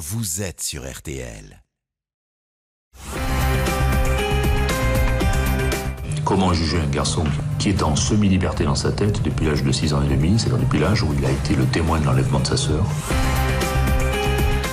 vous êtes sur RTL. Comment juger un garçon qui est en semi-liberté dans sa tête depuis l'âge de 6 ans et demi, c'est-à-dire depuis l'âge où il a été le témoin de l'enlèvement de sa sœur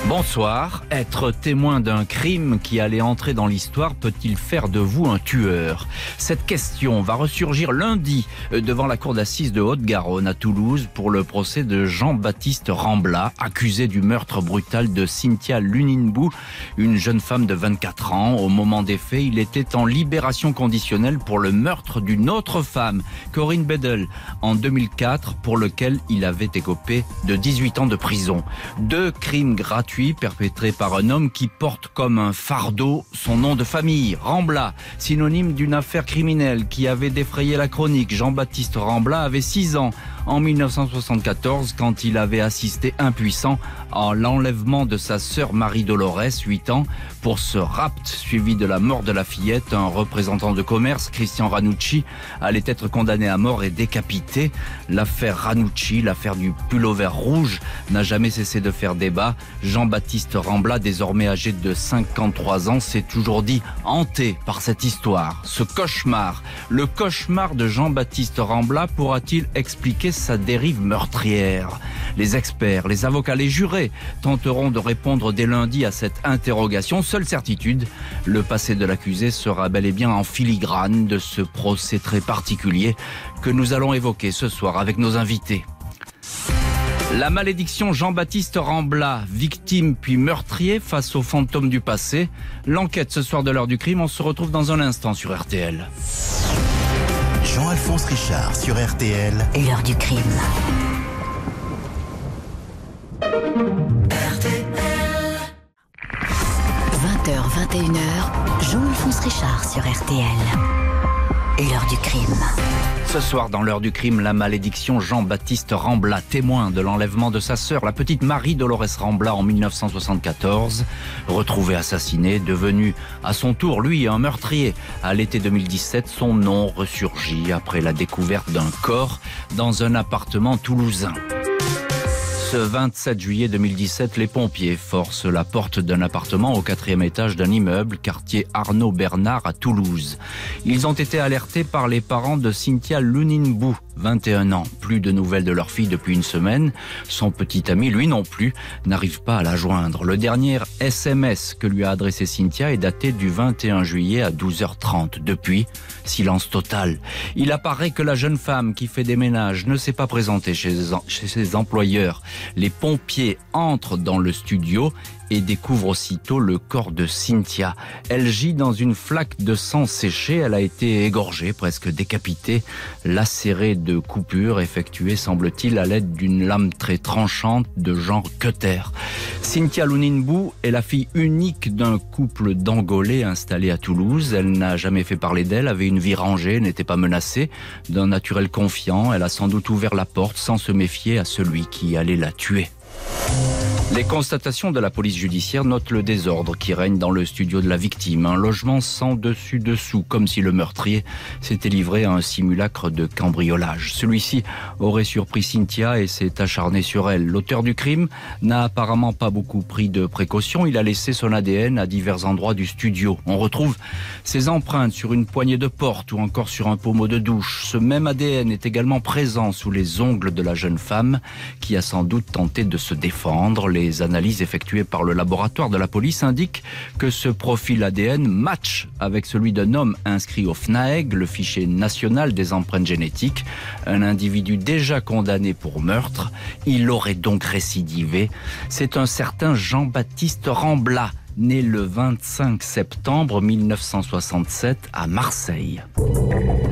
Bonsoir. Être témoin d'un crime qui allait entrer dans l'histoire peut-il faire de vous un tueur? Cette question va ressurgir lundi euh, devant la cour d'assises de Haute-Garonne à Toulouse pour le procès de Jean-Baptiste Rambla, accusé du meurtre brutal de Cynthia Luninbou, une jeune femme de 24 ans. Au moment des faits, il était en libération conditionnelle pour le meurtre d'une autre femme, Corinne Bedel, en 2004, pour lequel il avait écopé de 18 ans de prison. Deux crimes gratuits perpétré par un homme qui porte comme un fardeau son nom de famille, Rambla, synonyme d'une affaire criminelle qui avait défrayé la chronique. Jean-Baptiste Rambla avait 6 ans en 1974 quand il avait assisté impuissant à l'enlèvement de sa sœur Marie-Dolores, 8 ans, pour ce rapt suivi de la mort de la fillette. Un représentant de commerce, Christian Ranucci, allait être condamné à mort et décapité. L'affaire Ranucci, l'affaire du pullover rouge, n'a jamais cessé de faire débat. Jean-Baptiste Rambla, désormais âgé de 53 ans, s'est toujours dit hanté par cette histoire, ce cauchemar. Le cauchemar de Jean-Baptiste Rambla pourra-t-il expliquer sa dérive meurtrière Les experts, les avocats, les jurés tenteront de répondre dès lundi à cette interrogation. Seule certitude, le passé de l'accusé sera bel et bien en filigrane de ce procès très particulier que nous allons évoquer ce soir avec nos invités. La malédiction Jean-Baptiste Rambla, victime puis meurtrier face aux fantômes du passé. L'enquête ce soir de l'heure du crime, on se retrouve dans un instant sur RTL. Jean-Alphonse Richard sur RTL. L'heure du crime. RTL. 20h, 21h, Jean-Alphonse Richard sur RTL. L'heure du crime. Ce soir, dans l'heure du crime, la malédiction Jean-Baptiste Rambla, témoin de l'enlèvement de sa sœur, la petite Marie-Dolores Rambla en 1974, retrouvé assassiné, devenu à son tour, lui, un meurtrier. À l'été 2017, son nom ressurgit après la découverte d'un corps dans un appartement toulousain. Ce 27 juillet 2017, les pompiers forcent la porte d'un appartement au quatrième étage d'un immeuble, quartier Arnaud Bernard à Toulouse. Ils ont été alertés par les parents de Cynthia Luninbou, 21 ans. Plus de nouvelles de leur fille depuis une semaine. Son petit ami, lui non plus, n'arrive pas à la joindre. Le dernier SMS que lui a adressé Cynthia est daté du 21 juillet à 12h30. Depuis, silence total. Il apparaît que la jeune femme qui fait des ménages ne s'est pas présentée chez ses employeurs. Les pompiers entrent dans le studio et découvre aussitôt le corps de Cynthia. Elle gît dans une flaque de sang séché. Elle a été égorgée, presque décapitée, lacérée de coupures effectuées, semble-t-il, à l'aide d'une lame très tranchante de genre cutter. Cynthia Luninbou est la fille unique d'un couple d'Angolais installé à Toulouse. Elle n'a jamais fait parler d'elle, avait une vie rangée, n'était pas menacée. D'un naturel confiant, elle a sans doute ouvert la porte sans se méfier à celui qui allait la tuer. Les constatations de la police judiciaire notent le désordre qui règne dans le studio de la victime. Un logement sans dessus-dessous, comme si le meurtrier s'était livré à un simulacre de cambriolage. Celui-ci aurait surpris Cynthia et s'est acharné sur elle. L'auteur du crime n'a apparemment pas beaucoup pris de précautions. Il a laissé son ADN à divers endroits du studio. On retrouve ses empreintes sur une poignée de porte ou encore sur un pommeau de douche. Ce même ADN est également présent sous les ongles de la jeune femme qui a sans doute tenté de se défendre. Les analyses effectuées par le laboratoire de la police indiquent que ce profil ADN match avec celui d'un homme inscrit au FNAEG, le fichier national des empreintes génétiques, un individu déjà condamné pour meurtre. Il aurait donc récidivé. C'est un certain Jean-Baptiste Rambla né le 25 septembre 1967 à Marseille.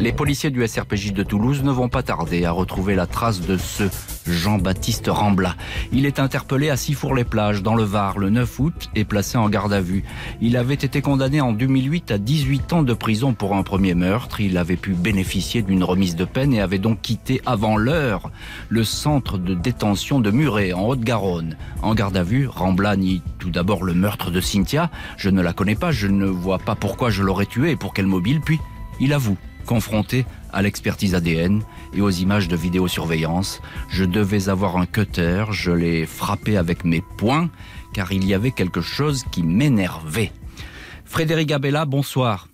Les policiers du SRPJ de Toulouse ne vont pas tarder à retrouver la trace de ce Jean-Baptiste Rambla. Il est interpellé à Sifour-les-Plages, dans le Var, le 9 août et placé en garde à vue. Il avait été condamné en 2008 à 18 ans de prison pour un premier meurtre. Il avait pu bénéficier d'une remise de peine et avait donc quitté avant l'heure le centre de détention de Muret, en Haute-Garonne. En garde à vue, Rambla nie tout d'abord le meurtre de Cynthia. Je ne la connais pas, je ne vois pas pourquoi je l'aurais tuée et pour quel mobile. Puis, il avoue confronté à l'expertise ADN et aux images de vidéosurveillance. Je devais avoir un cutter, je l'ai frappé avec mes poings car il y avait quelque chose qui m'énervait. Frédéric Abella, bonsoir.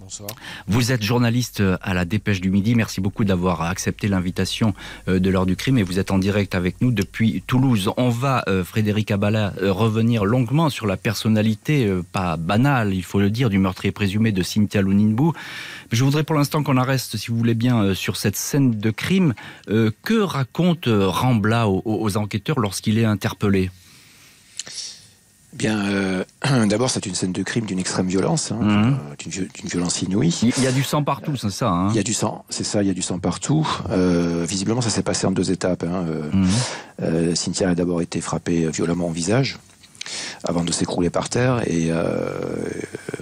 Bonsoir. Vous êtes journaliste à la Dépêche du Midi. Merci beaucoup d'avoir accepté l'invitation euh, de l'heure du crime et vous êtes en direct avec nous depuis Toulouse. On va, euh, Frédéric Abala, euh, revenir longuement sur la personnalité, pas banale, il faut le dire, du meurtrier présumé de Cynthia Louninbou. Je voudrais pour l'instant qu'on en reste, si vous voulez bien, sur cette scène de crime. que raconte Rambla aux enquêteurs lorsqu'il est interpellé? Bien, euh, d'abord, c'est une scène de crime d'une extrême violence, hein, mhm. d'une, violence inouïe. Il y a du sang partout, c'est ça hein Il y a du sang, c'est ça, il y a du sang partout. Euh, visiblement, ça s'est passé en deux étapes. Hein. Euh, mhm. Cynthia a d'abord été frappée violemment au visage, avant de s'écrouler par terre, et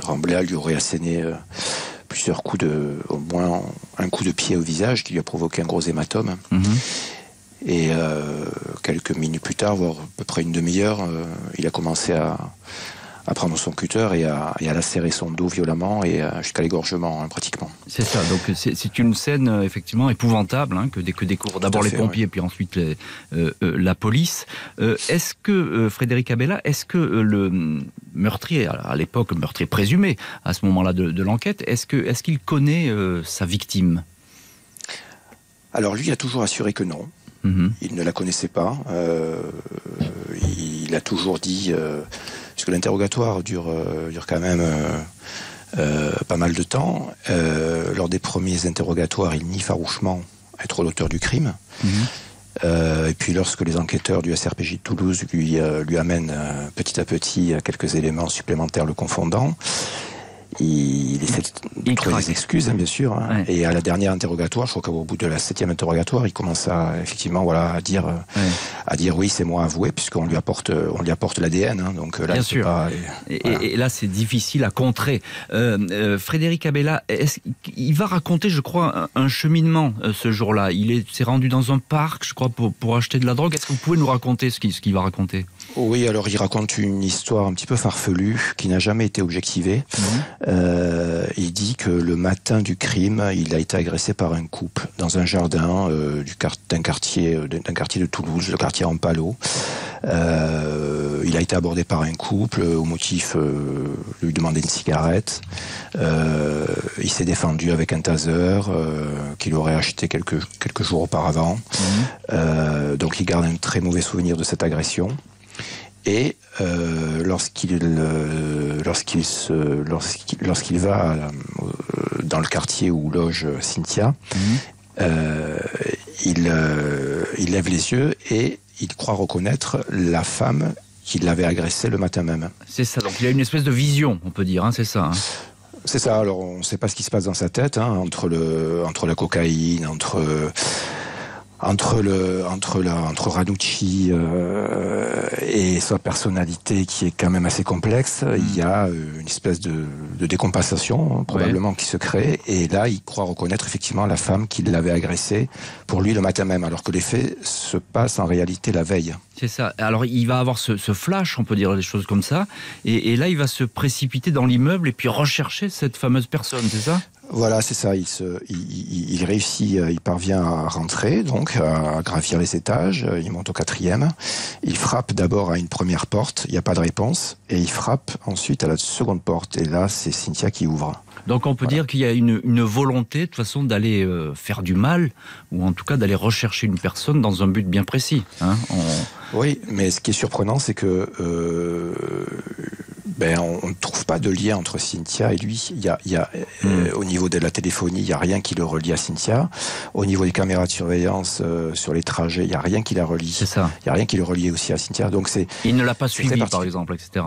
Rambléa lui aurait asséné plusieurs coups de, au moins un coup de pied au visage, qui lui a provoqué un gros hématome. Mhm. Et euh, quelques minutes plus tard, voire à peu près une demi-heure, euh, il a commencé à, à prendre son cutter et à, et à lacérer son dos violemment et euh, jusqu'à l'égorgement hein, pratiquement. C'est ça, donc c'est une scène effectivement épouvantable hein, que, que découvrent d'abord les pompiers et puis ensuite les, euh, la police. est-ce que, Frédéric Abella, est-ce que le meurtrier, à l'époque meurtrier présumé à ce moment-là de, de l'enquête, est-ce qu'il est qu'il connaît sa victime? Alors lui a toujours assuré que non. Mhm. Il ne la connaissait pas. Euh, il a toujours dit, euh, puisque l'interrogatoire dure, euh, dure quand même pas mal de temps. lors des premiers interrogatoires, il nie farouchement être l'auteur du crime. Mhm. et puis lorsque les enquêteurs du SRPJ de Toulouse lui, lui amènent petit à petit quelques éléments supplémentaires le confondant, il essaie de trouver des excuses, hein, bien sûr. Hein. Et à la dernière interrogatoire, je crois qu'au bout de la septième interrogatoire, il commence à effectivement voilà à dire à dire oui, c'est moi avoué, puisqu'on lui apporte on lui apporte l'ADN. Hein, donc là, bien sûr. Pas, et, là, c'est difficile à contrer. Euh, euh, Frédéric Abella, il va raconter, je crois, un, cheminement euh, ce jour-là? Il s'est rendu dans un parc, je crois, pour, pour acheter de la drogue. Est-ce que vous pouvez nous raconter ce qu'il ce qu'il va raconter? Oui, alors il raconte une histoire un petit peu farfelue qui n'a jamais été objectivée. Mhm. Euh, il dit que le matin du crime, il a été agressé par un couple dans un jardin euh, d'un quartier, euh, d'un quartier de Toulouse, le quartier Ampalo. Euh, il a été abordé par un couple au motif de lui demander une cigarette. il s'est défendu avec un taser qu'il aurait acheté quelques, quelques jours auparavant. Mhm. donc il garde un très mauvais souvenir de cette agression. Et euh, lorsqu'il euh, lorsqu'il lorsqu'il va euh, dans le quartier où loge Cynthia, mhm. il il lève les yeux et il croit reconnaître la femme qui l'avait agressé le matin même. C'est ça. Donc il a une espèce de vision, on peut dire. Hein, c'est ça. Hein. C'est ça. Alors on ne sait pas ce qui se passe dans sa tête hein, entre le entre la cocaïne, entre entre le entre la entre Ranucci euh, et sa personnalité qui est quand même assez complexe, mm. il y a euh, une espèce de, de décompensation hein, probablement qui se crée et là il croit reconnaître effectivement la femme qui l'avait agressé pour lui le matin même alors que les faits se passent en réalité la veille. C'est ça. Alors il va avoir ce, ce, flash, on peut dire des choses comme ça, et, et là il va se précipiter dans l'immeuble et puis rechercher cette fameuse personne, c'est ça? Voilà, c'est ça. Il, se, il, il, réussit, euh, il parvient à rentrer, donc à gravir les étages. Il monte au quatrième. Il frappe d'abord à une première porte. Il n'y a pas de réponse, et il frappe ensuite à la seconde porte. Et là, c'est Cynthia qui ouvre. Donc on peut dire qu'il y a une, une, volonté de toute façon d'aller euh, faire du mal, ou en tout cas d'aller rechercher une personne dans un but bien précis. Hein Oui, mais ce qui est surprenant, c'est que euh, ben, on ne trouve pas de lien entre Cynthia et lui. Il y a, il y a euh, hmm. au niveau de la téléphonie, il n'y a rien qui le relie à Cynthia. Au niveau des caméras de surveillance euh, sur les trajets, il n'y a rien qui la relie. C'est ça. Il n'y a rien qui le relie aussi à Cynthia. Donc c'est. Il ne l'a pas suivi, par exemple, etc.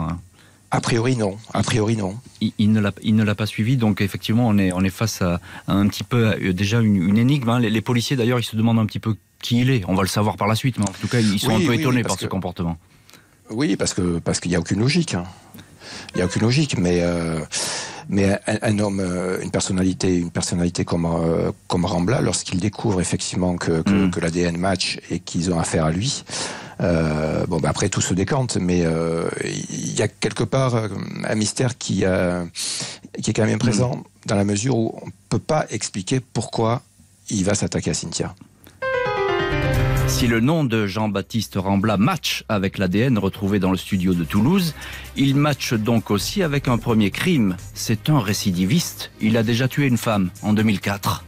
A priori non. A priori non. Il, il ne l'a pas suivi, donc effectivement on est on est face à, un petit peu euh, déjà une, énigme. Hein. Les, policiers d'ailleurs ils se demandent un petit peu qui il est. On va le savoir par la suite, mais en tout cas ils sont un peu étonnés par ce comportement. Oui, parce que parce qu'il n'y a aucune logique. Hein. Il n'y a aucune logique, mais euh, mais un, homme, euh, une personnalité, une personnalité comme euh, comme Rambla, lorsqu'il découvre effectivement que que, mm. que l'ADN match et qu'ils ont affaire à lui. Euh, bon, bah après tout se décante, mais il y a quelque part un mystère qui, euh, qui est quand même présent mm. dans la mesure où on peut pas expliquer pourquoi il va s'attaquer à Cynthia. Si le nom de Jean-Baptiste Rambla match avec l'ADN retrouvé dans le studio de Toulouse, il match donc aussi avec un premier crime. C'est un récidiviste. Il a déjà tué une femme en 2004.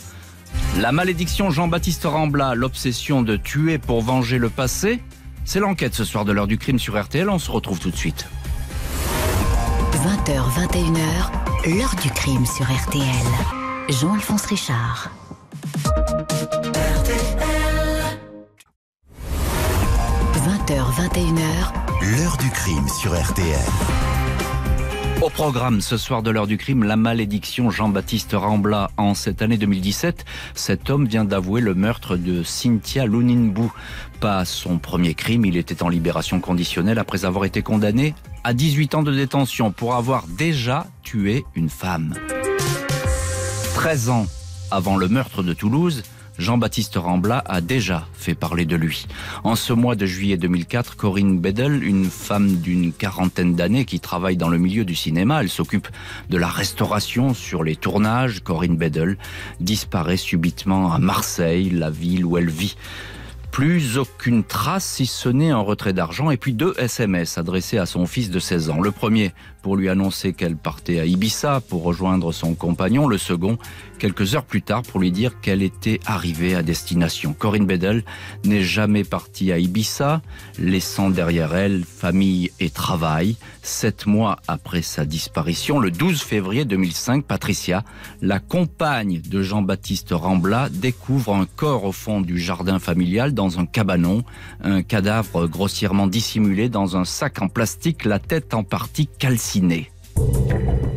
La malédiction Jean-Baptiste Rambla, l'obsession de tuer pour venger le passé, c'est l'enquête ce soir de l'heure du crime sur RTL. On se retrouve tout de suite. 20h, 21h, l'heure du crime sur RTL. Jean-Alphonse Richard. 20h, 21h, L'heure du crime sur RTL. Au programme ce soir de l'heure du crime, la malédiction Jean-Baptiste Rambla. En cette année 2017, cet homme vient d'avouer le meurtre de Cynthia Luninbou. Pas son premier crime, il était en libération conditionnelle après avoir été condamné à 18 ans de détention pour avoir déjà tué une femme. 13 ans avant le meurtre de Toulouse, Jean-Baptiste Rambla a déjà fait parler de lui. En ce mois de juillet 2004, Corinne Bedel, une femme d'une quarantaine d'années qui travaille dans le milieu du cinéma, elle s'occupe de la restauration sur les tournages, Corinne Bedel disparaît subitement à Marseille, la ville où elle vit. Plus aucune trace si ce n'est un retrait d'argent et puis deux SMS adressés à son fils de 16 ans. Le premier pour lui annoncer qu'elle partait à Ibiza pour rejoindre son compagnon. Le second, quelques heures plus tard, pour lui dire qu'elle était arrivée à destination. Corinne Bedel n'est jamais partie à Ibiza, laissant derrière elle famille et travail. Sept mois après sa disparition, le 12 février 2005, Patricia, la compagne de Jean-Baptiste Rambla, découvre un corps au fond du jardin familial dans un cabanon, un cadavre grossièrement dissimulé dans un sac en plastique, la tête en partie calcinée.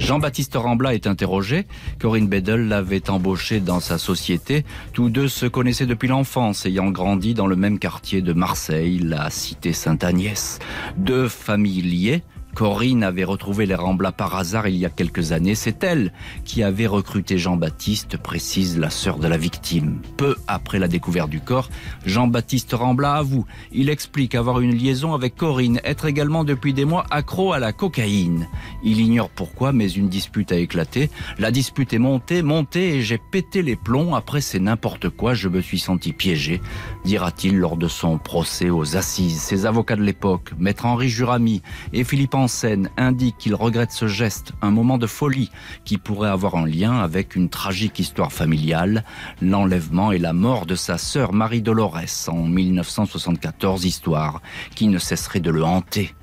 Jean-Baptiste Rambla est interrogé. Corinne Bedel l'avait embauché dans sa société. Tous deux se connaissaient depuis l'enfance, ayant grandi dans le même quartier de Marseille, la cité Sainte-Agnès. Deux familles liées. Corinne avait retrouvé les Rambla par hasard il y a quelques années. C'est elle qui avait recruté Jean-Baptiste, précise la sœur de la victime. Peu après la découverte du corps, Jean-Baptiste Rambla avoue. Il explique avoir une liaison avec Corinne, être également depuis des mois accro à la cocaïne. Il ignore pourquoi, mais une dispute a éclaté. La dispute est montée, montée, et j'ai pété les plombs. Après, c'est n'importe quoi. Je me suis senti piégé, dira-t-il lors de son procès aux assises. Ses avocats de l'époque, maître Henri Jurami et Philippe scène indique qu'il regrette ce geste, un moment de folie qui pourrait avoir un lien avec une tragique histoire familiale, l'enlèvement et la mort de sa sœur Marie Dolores en 1974, histoire qui ne cesserait de le hanter.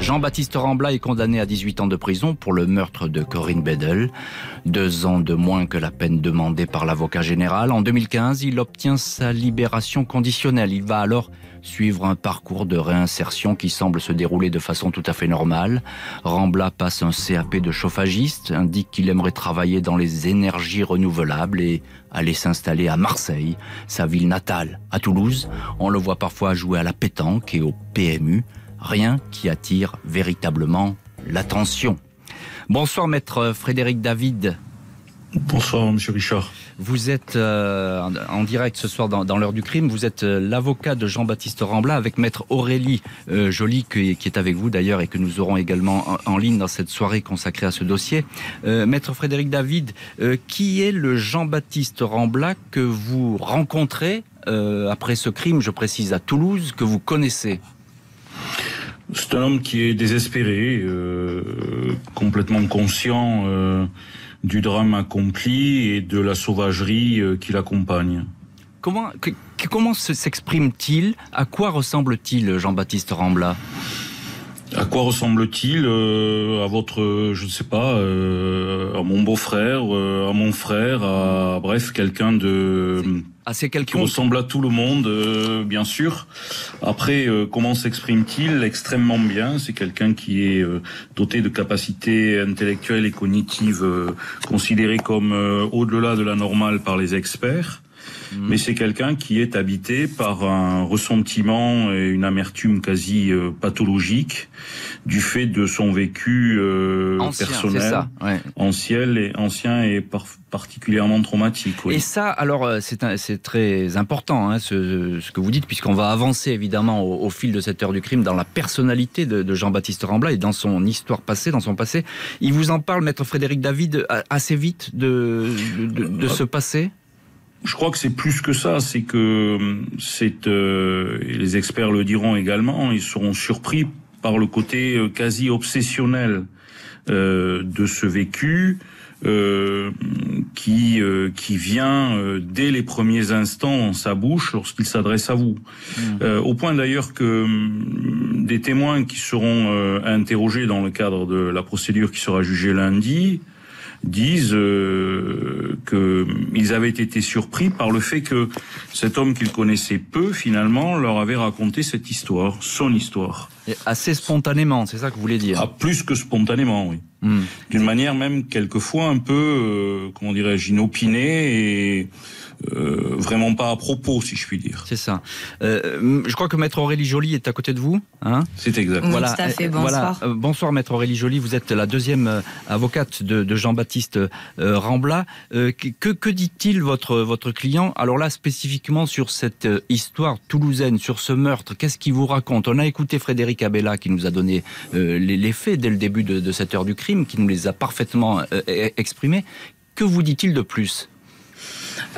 Jean-Baptiste Rambla est condamné à 18 ans de prison pour le meurtre de Corinne Bedel, deux ans de moins que la peine demandée par l'avocat général. En 2015, il obtient sa libération conditionnelle. Il va alors suivre un parcours de réinsertion qui semble se dérouler de façon tout à fait normale. Rambla passe un CAP de chauffagiste, indique qu'il aimerait travailler dans les énergies renouvelables et aller s'installer à Marseille, sa ville natale. À Toulouse, on le voit parfois jouer à la pétanque et au PMU rien qui attire véritablement l'attention. Bonsoir maître Frédéric David. Bonsoir monsieur Richard. Vous êtes euh, en direct ce soir dans, dans l'heure du crime. Vous êtes euh, l'avocat de Jean-Baptiste Rambla avec maître Aurélie euh, Joly qui, qui, est avec vous d'ailleurs et que nous aurons également en, en, ligne dans cette soirée consacrée à ce dossier. Euh, maître Frédéric David, qui est le Jean-Baptiste Rambla que vous rencontrez après ce crime, je précise, à Toulouse, que vous connaissez? C'est un homme qui est désespéré, complètement conscient du drame accompli et de la sauvagerie euh, qui l'accompagne. Comment, que, comment s'exprime-t-il? À quoi ressemble-t-il Jean-Baptiste Rambla? À quoi ressemble-t-il euh, À votre, je ne sais pas, euh, à mon beau-frère, euh, à mon frère, à bref, quelqu'un de quelqu'un qui ressemble à tout le monde, euh, bien sûr. Après, euh, comment s'exprime-t-il Extrêmement bien. C'est quelqu'un qui est euh, doté de capacités intellectuelles et cognitives considérées comme au-delà de la normale par les experts. Mmh. Mais c'est quelqu'un qui est habité par un ressentiment et une amertume quasi euh, pathologique du fait de son vécu euh, ancien, personnel, ça, ouais. ancien et ancien et par, particulièrement traumatique. Oui. Et ça, alors euh, c'est très important hein, ce, ce, que vous dites, puisqu'on va avancer évidemment au, au, fil de cette heure du crime dans la personnalité de, de Jean-Baptiste Rambla et dans son histoire passée, dans son passé. Il vous en parle, maître Frédéric David, assez vite de, de, de, de ce passé? Je crois que c'est plus que ça, c'est que c'est euh, les experts le diront également, ils seront surpris par le côté euh, quasi obsessionnel euh, de ce vécu euh, qui euh, qui vient euh, dès les premiers instants dans sa bouche lorsqu'il s'adresse à vous. Mmh. au point d'ailleurs que hum, des témoins qui seront interrogés dans le cadre de la procédure qui sera jugée lundi disent euh, qu'ils avaient été surpris par le fait que cet homme qu'ils connaissaient peu, finalement, leur avait raconté cette histoire, son histoire. Et assez spontanément, c'est ça que vous voulez dire ah, Plus que spontanément, oui. Hmm. D'une manière même quelquefois un peu, euh, comment dirais-je, inopinée et euh, vraiment pas à propos, si je puis dire. C'est ça. Euh, je crois que Maître Aurélie Joly est à côté de vous. Hein? C'est exact. voilà. Tout à fait. Bonsoir. Voilà. bonsoir, Maître Aurélie Joly. Vous êtes la deuxième avocate de, de Jean-Baptiste Rambla. que, que dit-il votre votre client? Alors là, spécifiquement sur cette histoire toulousaine, sur ce meurtre, qu'est-ce qu'il vous raconte? On a écouté Frédéric Abella qui nous a donné les, les, faits dès le début de, de cette heure du crime, qui nous les a parfaitement exprimés. Que vous dit-il de plus?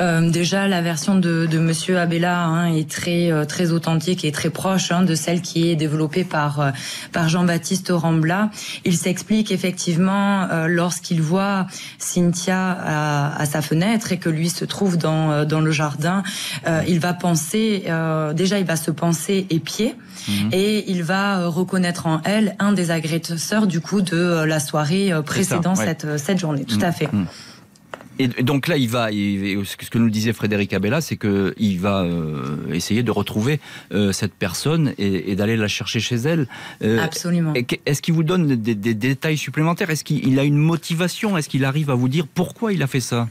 Euh, déjà, la version de, de Monsieur Abella hein, est très euh, très authentique et très proche hein, de celle qui est développée par euh, par Jean-Baptiste Rambla. Il s'explique effectivement lorsqu'il voit Cynthia à, à, sa fenêtre et que lui se trouve dans dans le jardin, il va penser déjà il va se penser épier mhm. et il va reconnaître en elle un des agresseurs du coup de la soirée précédant cette cette journée. Tout à mhm. fait. Mhm. Et donc là, il va, ce que nous disait Frédéric Abella, c'est qu'il va euh, essayer de retrouver euh, cette personne et, d'aller la chercher chez elle. Euh, Absolument. Est-ce qu'il vous donne des détails supplémentaires? Est-ce qu'il a une motivation? Est-ce qu'il arrive à vous dire pourquoi il a fait ça?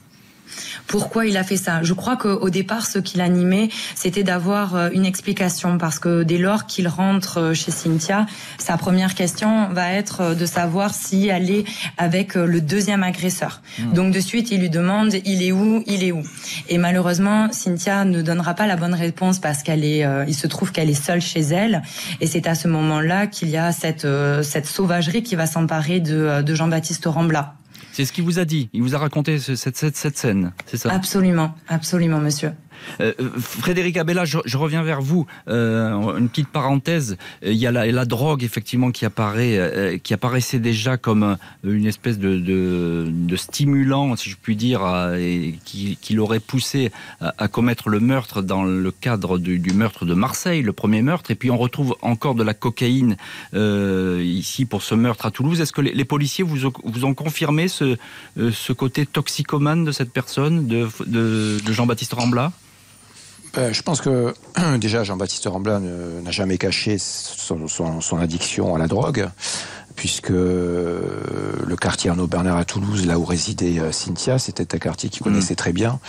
Pourquoi il a fait ça? Je crois qu'au départ, ce qui l'animait, c'était d'avoir euh, une explication parce que dès lors qu'il rentre euh, chez Cynthia, sa première question va être euh, de savoir si elle est avec le deuxième agresseur. Hmm. Donc de suite, il lui demande il est où, il est où? Et malheureusement, Cynthia ne donnera pas la bonne réponse parce qu'elle est, il se trouve qu'elle est seule chez elle. Et c'est à ce moment-là qu'il y a cette cette sauvagerie qui va s'emparer de, de Jean-Baptiste Rambla. C'est ce qu'il vous a dit. Il vous a raconté cette, cette, cette scène, c'est ça? Absolument, absolument, monsieur. Euh, Frédéric Abella, je, reviens vers vous. Euh, une petite parenthèse. Il y a la, drogue effectivement qui apparaît, euh, qui apparaissait déjà comme une espèce de, stimulant, si je puis dire, qui, l'aurait poussé à, commettre le meurtre dans le cadre du, meurtre de Marseille, le premier meurtre. Et puis on retrouve encore de la cocaïne euh, ici pour ce meurtre à Toulouse. Est-ce que les, policiers vous, ont confirmé ce, côté toxicomane de cette personne, de, de Jean-Baptiste Rambla? Euh, je pense que déjà Jean-Baptiste Rambla n'a jamais caché son, son, son, addiction à la drogue, puisque le quartier Arnaud Bernard à Toulouse, là où résidait euh, Cynthia, c'était un quartier qu'il connaissait mmh. très bien,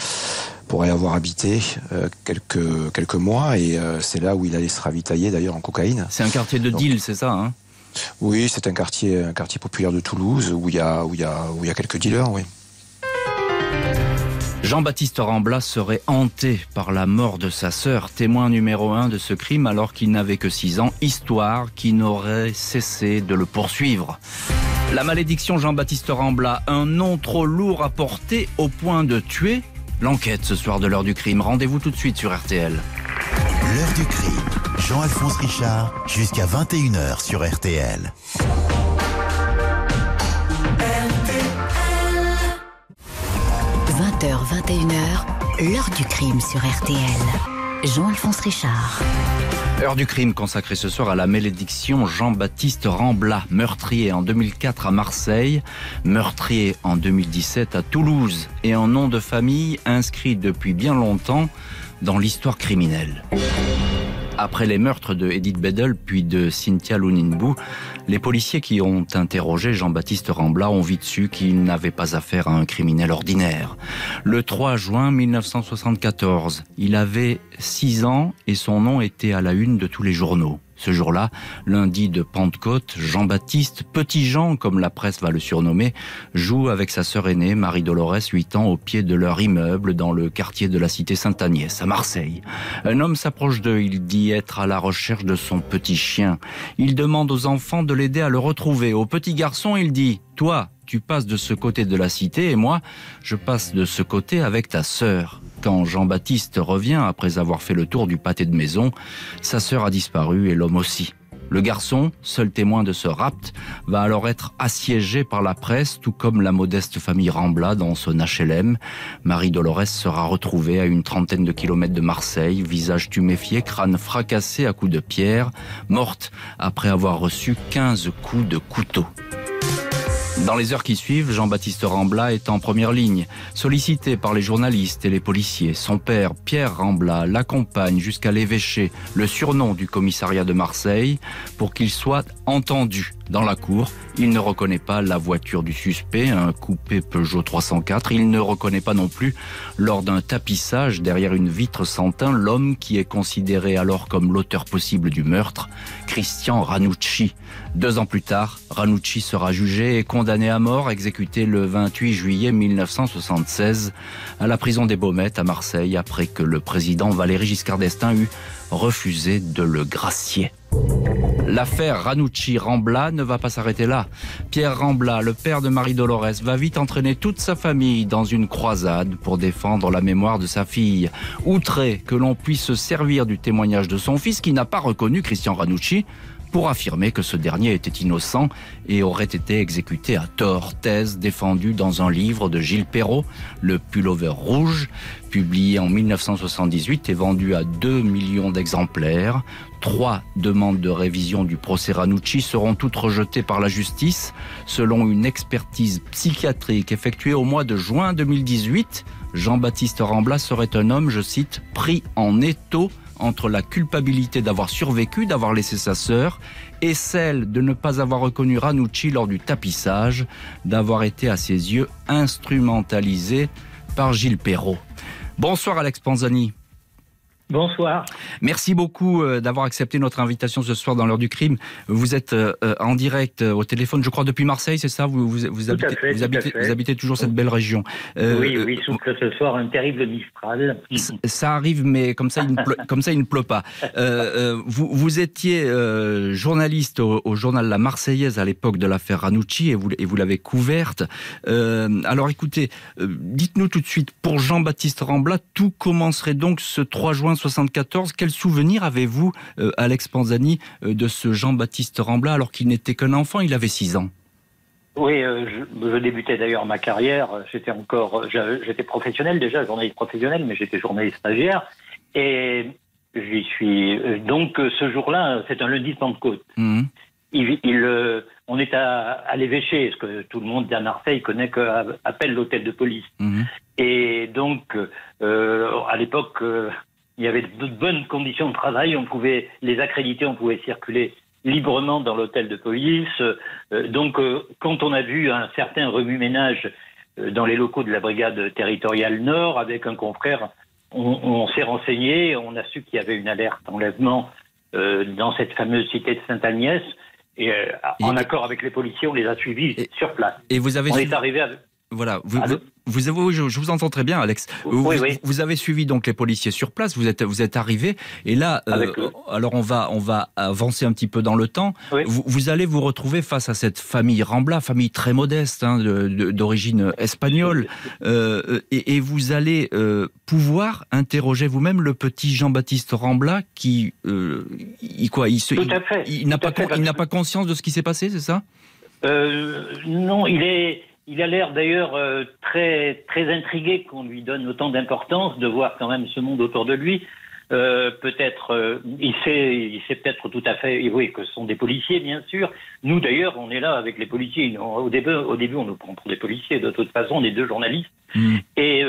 pour y avoir habité euh, quelques, quelques mois, et euh, c'est là où il allait se ravitailler d'ailleurs en cocaïne. C'est un quartier de deal, c'est ça hein? Oui, c'est un quartier, un quartier populaire de Toulouse où il y a, où il y a, où il y a quelques dealers, oui. Jean-Baptiste Rambla serait hanté par la mort de sa sœur, témoin numéro un de ce crime alors qu'il n'avait que 6 ans, histoire qui n'aurait cessé de le poursuivre. La malédiction Jean-Baptiste Rambla, un nom trop lourd à porter au point de tuer L'enquête ce soir de l'heure du crime. Rendez-vous tout de suite sur RTL. L'heure du crime. Jean-Alphonse Richard, jusqu'à 21h sur RTL. 20h, 21h, l'heure du crime sur RTL. Jean-Alphonse Richard. Heure du crime consacrée ce soir à la malédiction Jean-Baptiste Rambla, meurtrier en 2004 à Marseille, meurtrier en 2017 à Toulouse et en nom de famille inscrit depuis bien longtemps dans l'histoire criminelle. Après les meurtres de Edith Bedel puis de Cynthia Luninbou, les policiers qui ont interrogé Jean-Baptiste Rambla ont vite su qu'il n'avait pas affaire à un criminel ordinaire. Le 3 juin 1974, il avait 6 ans et son nom était à la une de tous les journaux. Ce jour-là, lundi de Pentecôte, Jean-Baptiste, petit Jean comme la presse va le surnommer, joue avec sa sœur aînée, Marie-Dolores, 8 ans, au pied de leur immeuble dans le quartier de la cité Sainte-Agnès, à Marseille. Un homme s'approche d'eux, il dit être à la recherche de son petit chien. Il demande aux enfants de l'aider à le retrouver. Au petit garçon, il dit, toi, tu passes de ce côté de la cité et moi, je passe de ce côté avec ta sœur. Quand Jean-Baptiste revient après avoir fait le tour du pâté de maison, sa sœur a disparu et l'homme aussi. Le garçon, seul témoin de ce rapt, va alors être assiégé par la presse, tout comme la modeste famille Rambla dans son HLM. Marie Dolores sera retrouvée à une trentaine de kilomètres de Marseille, visage tuméfié, crâne fracassé à coups de pierre, morte après avoir reçu 15 coups de couteau. Dans les heures qui suivent, Jean-Baptiste Rambla est en première ligne, sollicité par les journalistes et les policiers. Son père, Pierre Rambla, l'accompagne jusqu'à l'évêché, le surnom du commissariat de Marseille, pour qu'il soit entendu. Dans la cour, il ne reconnaît pas la voiture du suspect, un coupé Peugeot 304. Il ne reconnaît pas non plus, lors d'un tapissage derrière une vitre sans teint, l'homme qui est considéré alors comme l'auteur possible du meurtre, Christian Ranucci. Deux ans plus tard, Ranucci sera jugé et condamné à mort, exécuté le 28 juillet 1976 à la prison des Baumettes à Marseille après que le président Valéry Giscard d'Estaing eut refusé de le gracier. L'affaire Ranucci-Rambla ne va pas s'arrêter là. Pierre Rambla, le père de Marie Dolores, va vite entraîner toute sa famille dans une croisade pour défendre la mémoire de sa fille. Outré que l'on puisse se servir du témoignage de son fils qui n'a pas reconnu Christian Ranucci, pour affirmer que ce dernier était innocent et aurait été exécuté à tort. Thèse défendue dans un livre de Gilles Perrault, Le Pullover Rouge, publié en 1978 et vendu à 2 millions d'exemplaires. Trois demandes de révision du procès Ranucci seront toutes rejetées par la justice. Selon une expertise psychiatrique effectuée au mois de juin 2018, Jean-Baptiste Rambla serait un homme, je cite, pris en étau entre la culpabilité d'avoir survécu, d'avoir laissé sa sœur, et celle de ne pas avoir reconnu Ranucci lors du tapissage, d'avoir été à ses yeux instrumentalisé par Gilles Perrault. Bonsoir Alex Panzani. Bonsoir. Merci beaucoup euh, d'avoir accepté notre invitation ce soir dans l'heure du crime. Vous êtes euh, euh, en direct au téléphone, je crois, depuis Marseille, c'est ça? Vous, vous, vous, habitez, fait, vous, habitez, vous, habitez, toujours cette belle région. Euh, oui, oui, sauf que ce soir, un terrible Mistral. Ça arrive, mais comme ça, il ne pleut, comme ça, il ne pleut pas. vous, vous étiez journaliste au, au, journal La Marseillaise à l'époque de l'affaire Ranucci et vous, et vous l'avez couverte. alors écoutez, dites-nous tout de suite, pour Jean-Baptiste Rambla, tout commencerait donc ce 3 juin 74. Quel souvenir avez-vous, euh, Alex Panzani, euh, de ce Jean-Baptiste Rambla alors qu'il n'était qu'un enfant Il avait 6 ans? Oui, euh, je, je, débutais d'ailleurs ma carrière. J'étais encore, j'étais professionnel déjà, journaliste professionnel, mais j'étais journaliste stagiaire. Et j'y suis. Donc ce jour-là, c'est un lundi de Pentecôte. Mmh. Il, il, on est à, à l'évêché, ce que tout le monde à Marseille connaît appelle l'hôtel de police. Mmh. Et donc, euh, à l'époque, il y avait de bonnes conditions de travail, on pouvait les accréditer, on pouvait circuler librement dans l'hôtel de police. Euh, donc, euh, quand on a vu un certain remue-ménage euh, dans les locaux de la brigade territoriale Nord avec un confrère, on, on s'est renseigné, on a su qu'il y avait une alerte enlèvement dans cette fameuse cité de Sainte-Agnès. Et, en accord avec les policiers, on les a suivis sur place. Et vous avez on est arrivé à... Voilà, vous, vous, avez, je, vous entends très bien, Alex. Oui, vous, oui. vous, avez suivi donc les policiers sur place. Vous êtes, vous êtes arrivé et là, euh, alors on va, on va avancer un petit peu dans le temps. Oui. Vous, vous, allez vous retrouver face à cette famille Rambla, famille très modeste, hein, d'origine espagnole, euh, et, et, vous allez euh, pouvoir interroger vous-même le petit Jean-Baptiste Rambla qui, il, quoi, il, se, n'a pas, il n'a pas conscience de ce qui s'est passé, c'est ça? Non, il est. Il a l'air d'ailleurs euh, très très intrigué qu'on lui donne autant d'importance, de voir quand même ce monde autour de lui. Euh, peut-être, euh, il sait, il sait peut-être tout à fait, oui, que ce sont des policiers, bien sûr. Nous, d'ailleurs, on est là avec les policiers. Au début, au début, on nous prend pour des policiers. De toute façon, on est deux journalistes. Mmh. Et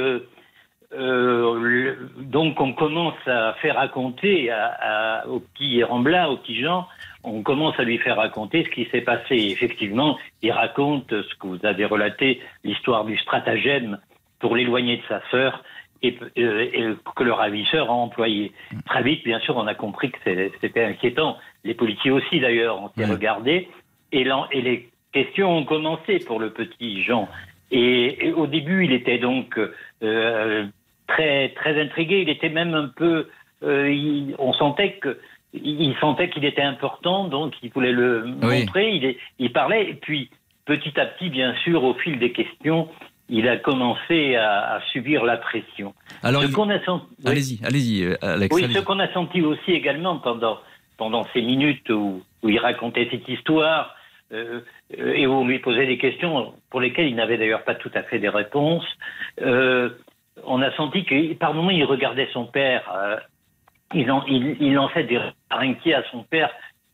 donc, on commence à faire raconter à, à, au petit Rambla, au petit Jean, on commence à lui faire raconter ce qui s'est passé. Effectivement, il raconte ce que vous avez relaté, l'histoire du stratagème pour l'éloigner de sa sœur et, euh, et, que le ravisseur a employé. Très vite, bien sûr, on a compris que c'était inquiétant. Les policiers aussi, d'ailleurs, ont s'est regardé et, et, les questions ont commencé pour le petit Jean. Et, et au début, il était donc euh, très très intrigué. Il était même un peu. Euh, il, on sentait que il sentait qu'il était important, donc il voulait le oui. montrer. Il, est, il, parlait, et puis petit à petit, bien sûr, au fil des questions, il a commencé à, subir la pression. Alors, allez-y, allez-y, Alex. Oui, ce qu'on a senti aussi également pendant, pendant ces minutes où, où il racontait cette histoire euh, et où on lui posait des questions pour lesquelles il n'avait d'ailleurs pas tout à fait des réponses, euh, on a senti que par moments il regardait son père, euh, il, en, il, il lançait des inquiets à son père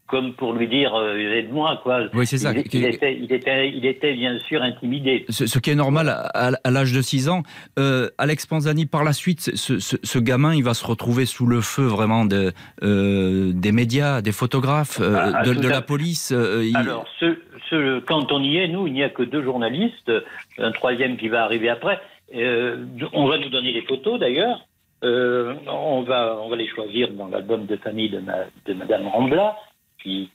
comme pour lui dire euh, aide-moi quoi. Oui, c'est ça. Il, était, il, était, il, était, bien sûr intimidé. Ce, qui est normal à, l'âge de 6 ans. Euh, Alex Panzani, par la suite, ce, ce, gamin, il va se retrouver sous le feu vraiment de, euh, des médias, des photographes, euh, ah, de, la police. Alors, quand on y est, nous, il n'y a que deux journalistes, un troisième qui va arriver après. on va nous donner les photos d'ailleurs. On, va, on va les choisir dans l'album de famille de, de Madame Rambla et,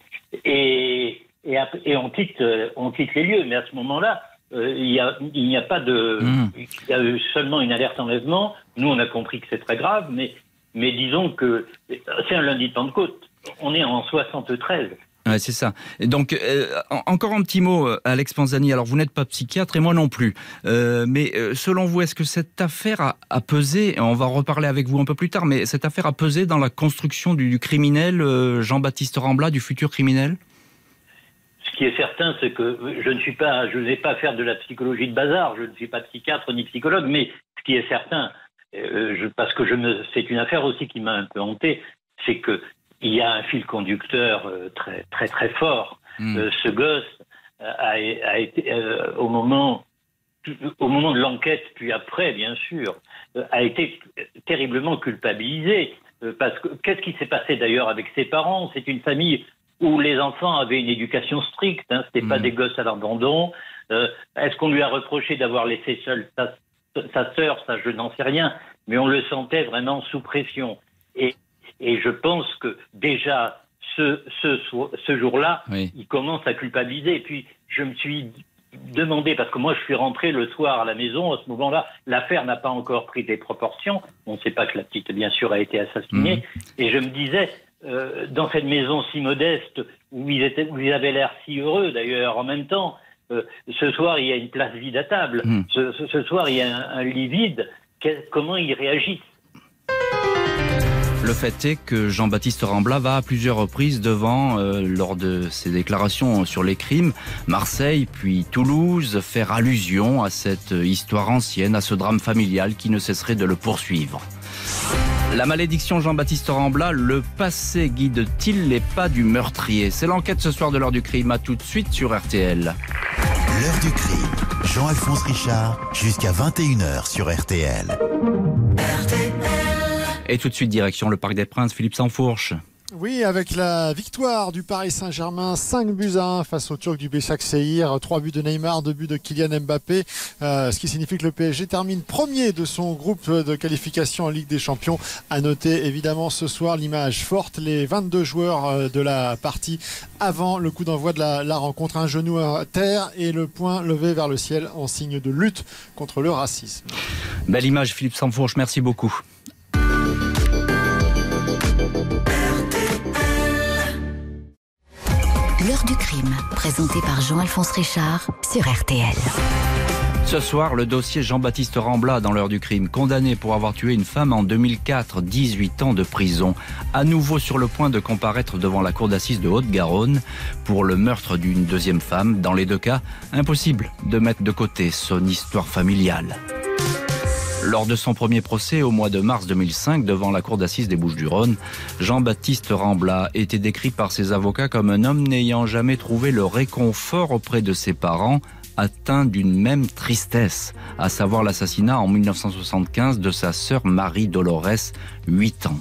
et, et on, quitte, euh, on quitte les lieux. Mais à ce moment-là, euh, il n'y a, a, pas de. Mmh. Il y a eu seulement une alerte enlèvement. Nous, on a compris que c'est très grave, mais, mais disons que c'est un lundi de Pentecôte. On est en 73. Ouais, c'est ça. Donc, euh, encore un petit mot, Alex Panzani. Alors, vous n'êtes pas psychiatre et moi non plus. Euh, mais selon vous, est-ce que cette affaire a, pesé, on va reparler avec vous un peu plus tard, mais cette affaire a pesé dans la construction du, criminel Jean-Baptiste Rambla, du futur criminel? Ce qui est certain, c'est que je ne suis pas, je n'ai pas à faire de la psychologie de bazar. Je ne suis pas psychiatre ni psychologue, mais ce qui est certain, euh, je, parce que je c'est une affaire aussi qui m'a un peu hanté, c'est que il y a un fil conducteur euh, très très très fort. Hmm. Euh, ce gosse a, a été au moment au moment de l'enquête, puis après, bien sûr, a été terriblement culpabilisé. Parce que qu'est-ce qui s'est passé d'ailleurs avec ses parents? C'est une famille où les enfants avaient une éducation stricte, hein, c'était pas hmm. des gosses à l'abandon. Euh, Est-ce qu'on lui a reproché d'avoir laissé seule sa, sa sœur? Ça, je n'en sais rien, mais on le sentait vraiment sous pression. Et, et je pense que déjà ce, ce, ce jour-là, il commence à culpabiliser. Et puis je me suis demandé, parce que moi je suis rentré le soir à la maison, à ce moment-là, l'affaire n'a pas encore pris des proportions. On ne sait pas que la petite, bien sûr, a été assassinée. Hmm. Et je me disais, euh, dans cette maison si modeste où ils, étaient, où ils avaient l'air si heureux d'ailleurs en même temps. Euh, ce soir, il y a une place vide à table. Hmm. Ce, soir, il y a un, lit vide. comment ils réagissent? Le fait est que Jean-Baptiste Rambla va à plusieurs reprises devant, euh, lors de ses déclarations sur les crimes, Marseille puis Toulouse, faire allusion à cette histoire ancienne, à ce drame familial qui ne cesserait de le poursuivre. La malédiction Jean-Baptiste Rambla, le passé guide-t-il les pas du meurtrier? C'est l'enquête ce soir de l'heure du crime. À tout de suite sur RTL. L'heure du crime. Jean-Alphonse Richard, jusqu'à 21h sur RTL. RTL. Et tout de suite, direction le Parc des Princes, Philippe Sansfourche. Oui, avec la victoire du Paris Saint-Germain, 5 buts à 1 face au Turc du Béchak Seir, 3 buts de Neymar, 2 buts de Kylian Mbappé, euh, ce qui signifie que le PSG termine premier de son groupe de qualification en Ligue des Champions. À noter évidemment ce soir l'image forte, les 22 joueurs euh, de la partie avant le coup d'envoi de la, rencontre, un genou à terre et le poing levé vers le ciel en signe de lutte contre le racisme. Belle image Philippe Sanfourche, merci beaucoup. L'heure du crime, présenté par Jean-Alphonse Richard sur RTL. Ce soir, le dossier Jean-Baptiste Rambla dans l'heure du crime, condamné pour avoir tué une femme en 2004, 18 ans de prison, à nouveau sur le point de comparaître devant la cour d'assises de Haute-Garonne pour le meurtre d'une deuxième femme. Dans les deux cas, impossible de mettre de côté son histoire familiale. Lors de son premier procès au mois de mars 2005 devant la cour d'assises des Bouches-du-Rhône, Jean-Baptiste Rambla était décrit par ses avocats comme un homme n'ayant jamais trouvé le réconfort auprès de ses parents atteint d'une même tristesse, à savoir l'assassinat en 1975 de sa sœur Marie Dolores, 8 ans.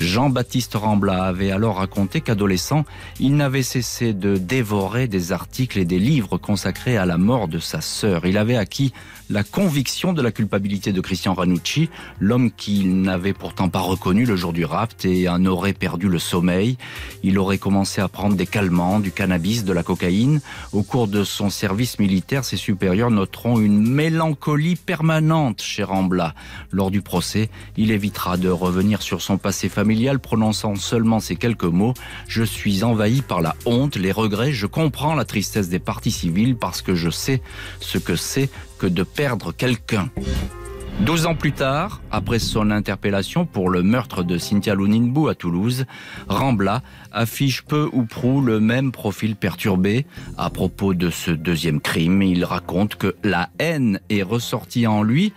Jean-Baptiste Rambla avait alors raconté qu'adolescent, il n'avait cessé de dévorer des articles et des livres consacrés à la mort de sa sœur. Il avait acquis la conviction de la culpabilité de Christian Ranucci, l'homme qu'il n'avait pourtant pas reconnu le jour du rapt et en aurait perdu le sommeil. Il aurait commencé à prendre des calmants, du cannabis, de la cocaïne. Au cours de son service militaire, ses supérieurs noteront une mélancolie permanente chez Rambla. Lors du procès, il évitera de revenir sur son passé familial, prononçant seulement ces quelques mots. Je suis envahi par la honte, les regrets, je comprends la tristesse des partis civils parce que je sais ce que c'est que de perdre quelqu'un. Douze ans plus tard, après son interpellation pour le meurtre de Cynthia Louninbou à Toulouse, Rambla affiche peu ou prou le même profil perturbé. À propos de ce deuxième crime, il raconte que la haine est ressortie en lui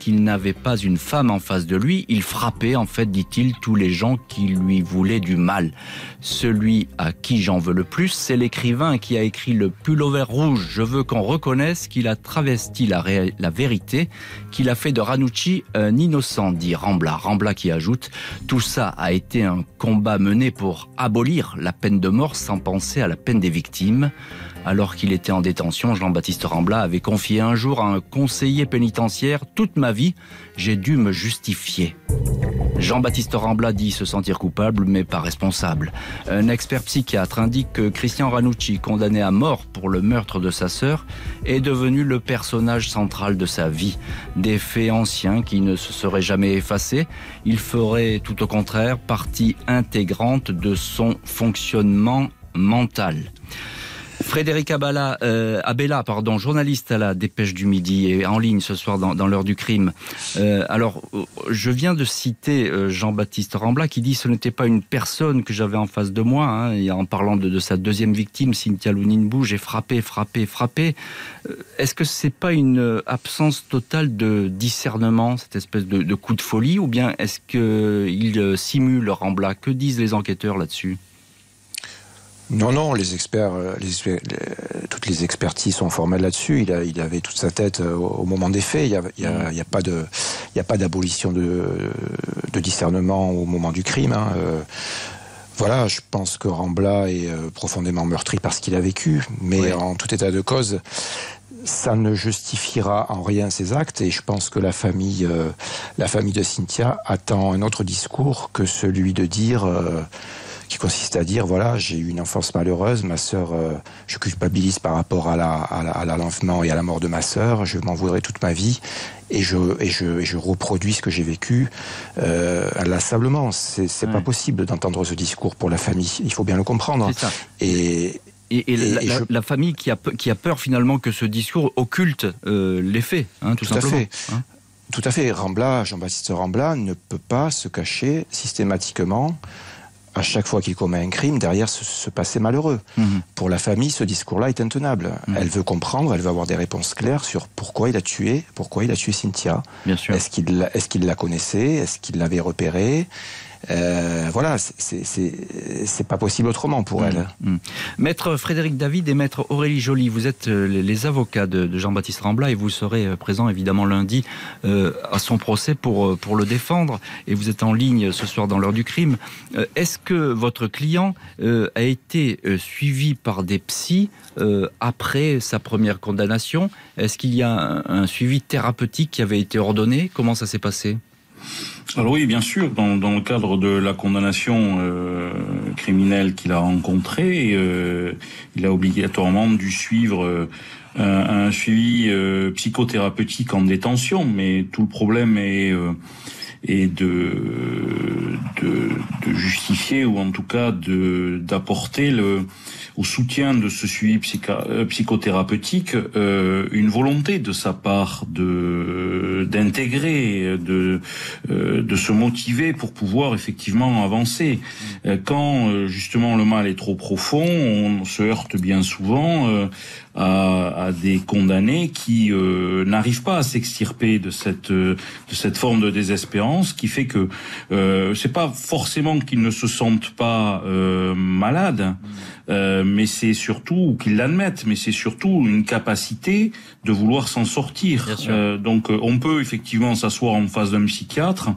qu'il n'avait pas une femme en face de lui, il frappait en fait, dit-il, tous les gens qui lui voulaient du mal. Celui à qui j'en veux le plus, c'est l'écrivain qui a écrit le pullover rouge. Je veux qu'on reconnaisse qu'il a travesti la, la vérité, qu'il a fait de Ranucci un innocent, dit Rambla. Rambla qui ajoute, tout ça a été un combat mené pour abolir la peine de mort sans penser à la peine des victimes. Alors qu'il était en détention, Jean-Baptiste Rambla avait confié un jour à un conseiller pénitentiaire Toute ma vie, j'ai dû me justifier. Jean-Baptiste Rambla dit se sentir coupable, mais pas responsable. Un expert psychiatre indique que Christian Ranucci, condamné à mort pour le meurtre de sa sœur, est devenu le personnage central de sa vie. Des faits anciens qui ne se seraient jamais effacés, il ferait tout au contraire partie intégrante de son fonctionnement mental. Frédéric euh, Abella, journaliste à la Dépêche du Midi et en ligne ce soir dans, l'heure du crime. Euh, alors, je viens de citer euh, Jean-Baptiste Rambla qui dit ce n'était pas une personne que j'avais en face de moi. Hein, et en parlant de, sa deuxième victime, Cynthia Louninbou, j'ai frappé, frappé, frappé. Est-ce que c'est pas une absence totale de discernement, cette espèce de, de coup de folie, ou bien est-ce qu'il simule Rambla? Que disent les enquêteurs là-dessus? Non, non, les experts, euh, toutes les expertises sont formelles là-dessus. Il, il avait toute sa tête euh, au moment des faits. Il n'y a, a, pas de, il a pas d'abolition de, de, discernement au moment du crime. Hein. Euh, voilà, je pense que Rambla est profondément meurtri par ce qu'il a vécu, mais en tout état de cause, ça ne justifiera en rien ses actes et je pense que la famille, la famille de Cynthia attend un autre discours que celui de dire qui consiste à dire voilà, j'ai eu une enfance malheureuse, ma sœur, euh, je culpabilise par rapport à la, à l'enlèvement et à la mort de ma sœur, je m'en voudrais toute ma vie et je, et je, je reproduis ce que j'ai vécu euh, inlassablement. C'est, c'est pas possible d'entendre ce discours pour la famille. Il faut bien le comprendre. Et, et, la, famille qui a, qui a peur finalement que ce discours occulte euh, les faits, hein, tout, simplement. À fait. Hein. tout à fait. Rambla, Jean-Baptiste Rambla ne peut pas se cacher systématiquement à chaque fois qu'il commet un crime, derrière ce, passé malheureux. Mhm. Pour la famille, ce discours-là est intenable. Mhm. Elle veut comprendre, elle veut avoir des réponses claires sur pourquoi il a tué, pourquoi il a tué Cynthia. Est-ce qu'il est qu'il la connaissait Est-ce qu'il l'avait repérée euh, voilà, c'est pas possible autrement pour elle. Mm, mm. Maître Frédéric David et maître Aurélie Joly, vous êtes euh, les, avocats de, Jean-Baptiste Rambla et vous serez euh, présent évidemment lundi à son procès pour, le défendre et vous êtes en ligne ce soir dans l'heure du crime. Est-ce que votre client a été suivi par des psys après sa première condamnation? Est-ce qu'il y a un suivi thérapeutique qui avait été ordonné? Comment ça s'est passé? Alors oui, bien sûr, dans, dans, le cadre de la condamnation euh, criminelle qu'il a rencontrée, euh, il a obligatoirement dû suivre euh, un, un, suivi euh, psychothérapeutique en détention, mais tout le problème est, est de, de, de, justifier ou en tout cas d'apporter le au soutien de ce suivi euh, psychothérapeutique euh, une volonté de sa part de d'intégrer, de euh, de se motiver pour pouvoir effectivement avancer. Quand justement le mal est trop profond, on se heurte bien souvent à, à, des condamnés qui euh, n'arrivent pas à s'extirper de cette de cette forme de désespérance qui fait que euh, c'est pas forcément qu'ils ne se sentent pas euh, malades euh, mais c'est surtout qu'ils l'admettent mais c'est surtout une capacité de vouloir s'en sortir. Euh, donc on peut effectivement s'asseoir en face d'un psychiatre